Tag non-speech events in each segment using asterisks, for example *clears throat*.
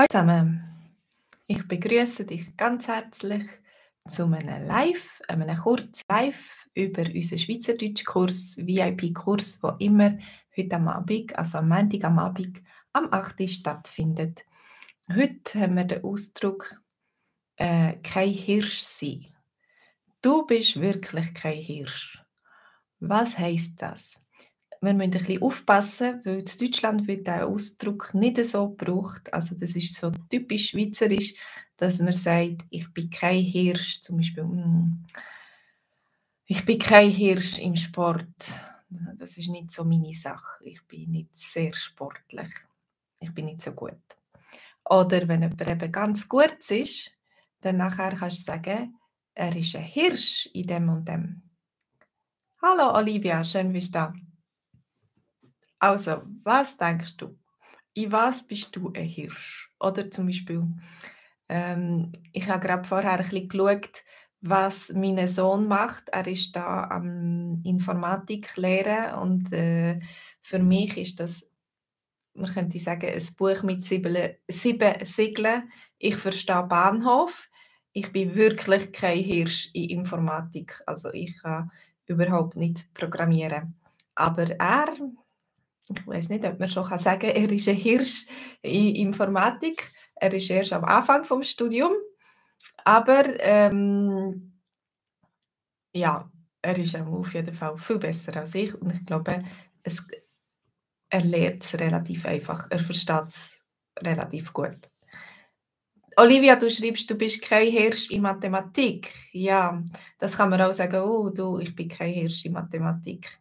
Hallo zusammen, ich begrüße dich ganz herzlich zu einem Live, einem kurzen Live über unseren Schweizerdeutsch-Kurs, VIP-Kurs, der immer heute am Abend, also am Montag am Abend, am 8. stattfindet. Heute haben wir den Ausdruck äh, «kein Hirsch sein». Du bist wirklich kein Hirsch. Was heißt das? Wir müssen ein bisschen aufpassen, weil in Deutschland wird der Ausdruck nicht so gebraucht. Also das ist so typisch schweizerisch, dass man sagt, ich bin kein Hirsch, zum Beispiel, hm, ich bin kein Hirsch im Sport. Das ist nicht so meine Sache. Ich bin nicht sehr sportlich. Ich bin nicht so gut. Oder wenn jemand eben ganz gut ist, dann nachher kannst du sagen, er ist ein Hirsch in dem und dem. Hallo Olivia, schön bist du da. Also, was denkst du? In was bist du ein Hirsch? Oder zum Beispiel, ähm, ich habe gerade vorher ein bisschen geschaut, was mein Sohn macht. Er ist da am Informatik lehren und äh, für mich ist das, man könnte sagen, ein Buch mit sieben, sieben Siegeln. Ich verstehe Bahnhof. Ich bin wirklich kein Hirsch in Informatik. Also ich kann überhaupt nicht programmieren. Aber er ich weiß nicht, ob man schon sagen kann, er ist ein Hirsch in Informatik. Er ist erst am Anfang vom Studium, aber ähm, ja, er ist auf jeden Fall viel besser als ich und ich glaube, es, er lernt es relativ einfach, er versteht es relativ gut. Olivia, du schreibst, du bist kein Hirsch in Mathematik. Ja, das kann man auch sagen, oh, du, ich bin kein Hirsch in Mathematik.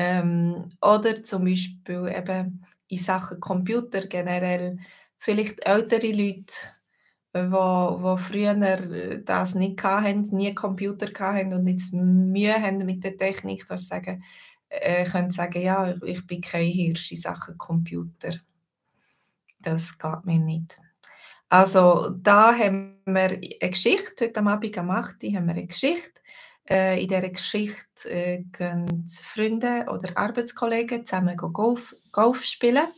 Ähm, oder zum Beispiel eben in Sachen Computer generell, vielleicht ältere Leute, die wo, wo früher das nicht hatten, nie Computer hatten und jetzt Mühe haben mit der Technik, dass sagen, äh, können sagen, ja, ich bin kein Hirsch in Sachen Computer. Das geht mir nicht. Also da haben wir eine Geschichte, heute Abend am 8. haben wir eine Geschichte äh, in dieser Geschichte äh, gehen Freunde oder Arbeitskollegen zusammen Golf, Golf spielen.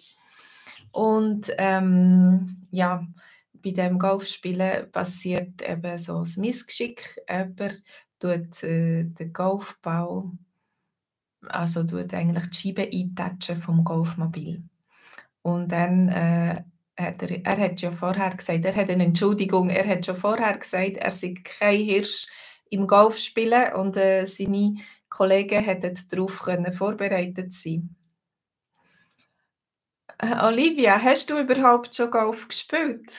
Und ähm, ja, bei dem Golfspielen passiert eben so ein Missgeschick. Jemand tut äh, den Golfbau, also tut eigentlich die Scheibe eintatschen vom Golfmobil. Und dann äh, hat er, er hat ja vorher gesagt, er hat eine Entschuldigung, er hat schon vorher gesagt, er sei kein Hirsch, im Golf spielen und äh, seine Kollegen hätten darauf können vorbereitet sein. Äh, Olivia, hast du überhaupt schon Golf gespielt?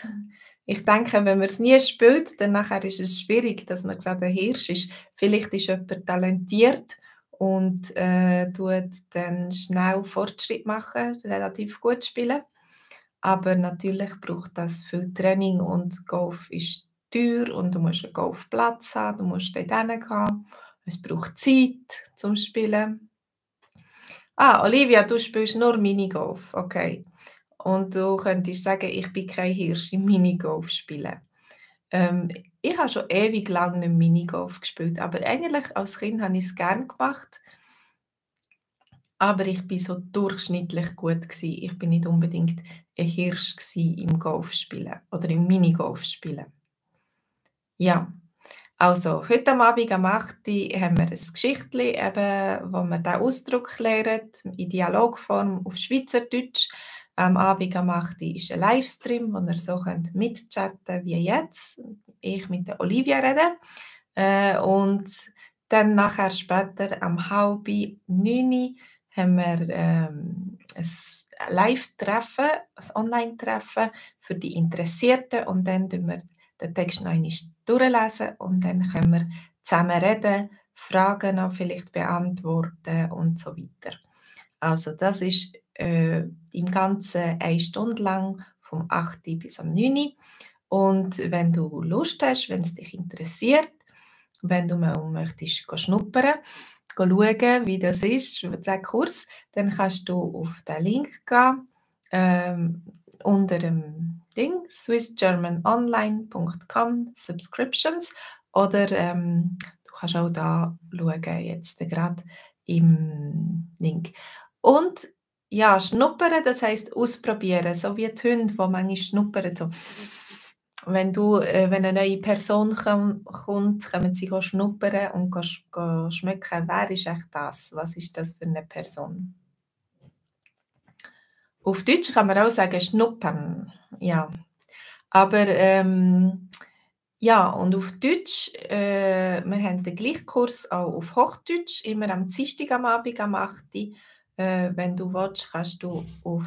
Ich denke, wenn man es nie spielt, dann nachher ist es schwierig, dass man gerade ein Hirsch ist. Vielleicht ist jemand talentiert und äh, tut dann schnell Fortschritt machen, relativ gut spielen. Aber natürlich braucht das viel Training und Golf ist teuer und du musst einen Golfplatz haben, du musst dort gehen. Es braucht Zeit zum Spielen. Ah, Olivia, du spielst nur Minigolf, okay. Und du könntest sagen, ich bin kein Hirsch im Minigolf spielen. Ähm, ich habe schon ewig lang nicht Minigolf gespielt, aber eigentlich als Kind habe ich es gerne gemacht. Aber ich bin so durchschnittlich gut gewesen. Ich bin nicht unbedingt ein Hirsch im Golfspielen oder im Minigolf spielen. Ja, also heute Abend am 8. haben wir ein Geschichtchen, eben, wo wir diesen Ausdruck lernen, in Dialogform auf Schweizerdeutsch. Am Abend am 8. ist ein Livestream, wo ihr so könnt mitchatten wie jetzt. Ich mit der Olivia reden. Äh, und dann nachher später am halb neun haben wir ähm, ein Live-Treffen, ein Online-Treffen für die Interessierten und dann tun wir den Text noch einmal durchlesen und dann können wir zusammen reden, Fragen noch vielleicht beantworten und so weiter. Also das ist äh, im Ganzen eine Stunde lang vom 8. bis am 9. Und wenn du Lust hast, wenn es dich interessiert, wenn du mal möchtest schnuppern, schauen, wie das ist, den Kurs, dann kannst du auf den Link gehen, ähm, unter dem Ding, swissgermanonline.com Subscriptions oder ähm, du kannst auch da schauen, jetzt gerade im Link. Und ja, schnuppern, das heisst ausprobieren, so wie die Hunde, die manchmal schnuppern, so. Wenn du äh, wenn 'ne neue Person komm kommt, kommen sie schnuppern und schmecken, wer ist echt das? Was ist das für 'ne Person? Auf Deutsch kann man auch sagen schnuppern, ja. Aber, ähm, ja, und auf Deutsch äh, wir haben den gleichen Kurs auch auf Hochdeutsch, immer am Dienstag am Abend am 8:00. Äh, wenn du willst, kannst du auf,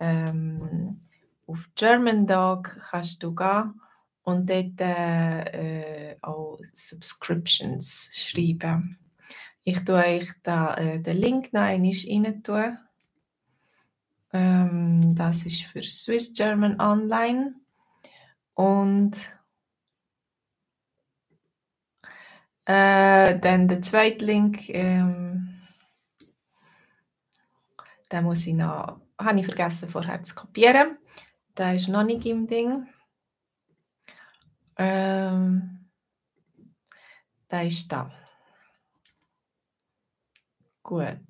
ähm auf German Dog kannst du gehen und dort, äh, auch Subscriptions schreiben. Ich tue euch da, äh, den Link noch einmal rein. Ähm, das ist für Swiss German Online und äh, dann der zweite Link, ähm den muss ich noch habe ich vergessen vorher zu kopieren. Der ist noch nicht im Ding. Ähm, der ist da. Gut.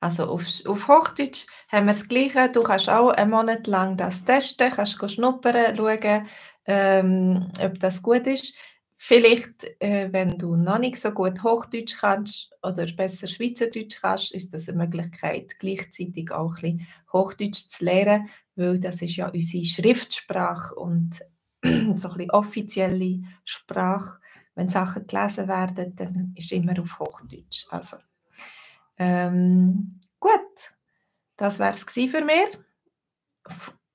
Also auf, auf Hochdeutsch haben wir das Gleiche. Du kannst auch einen Monat lang das testen, kannst schnuppern, schauen, ähm, ob das gut ist. Vielleicht, äh, wenn du noch nicht so gut Hochdeutsch kannst oder besser Schweizerdeutsch kannst, ist das eine Möglichkeit, gleichzeitig auch ein bisschen Hochdeutsch zu lernen, weil das ist ja unsere Schriftsprache und *clears throat* so ein bisschen offizielle Sprache. Wenn Sachen gelesen werden, dann ist immer auf Hochdeutsch. Also, ähm, gut, das wäre es für mich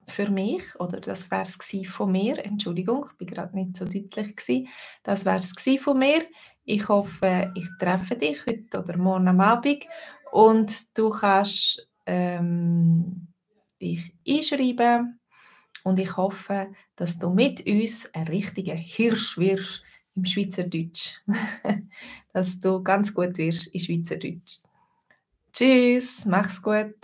für mich, oder das wäre es von mir, Entschuldigung, ich war gerade nicht so deutlich gewesen. Das wäre es von mir. Ich hoffe, ich treffe dich heute oder morgen am Abend und du kannst ähm, dich einschreiben und ich hoffe, dass du mit uns ein richtiger Hirsch wirst im Schweizerdeutsch. *laughs* dass du ganz gut wirst in Schweizerdeutsch. Tschüss, mach's gut.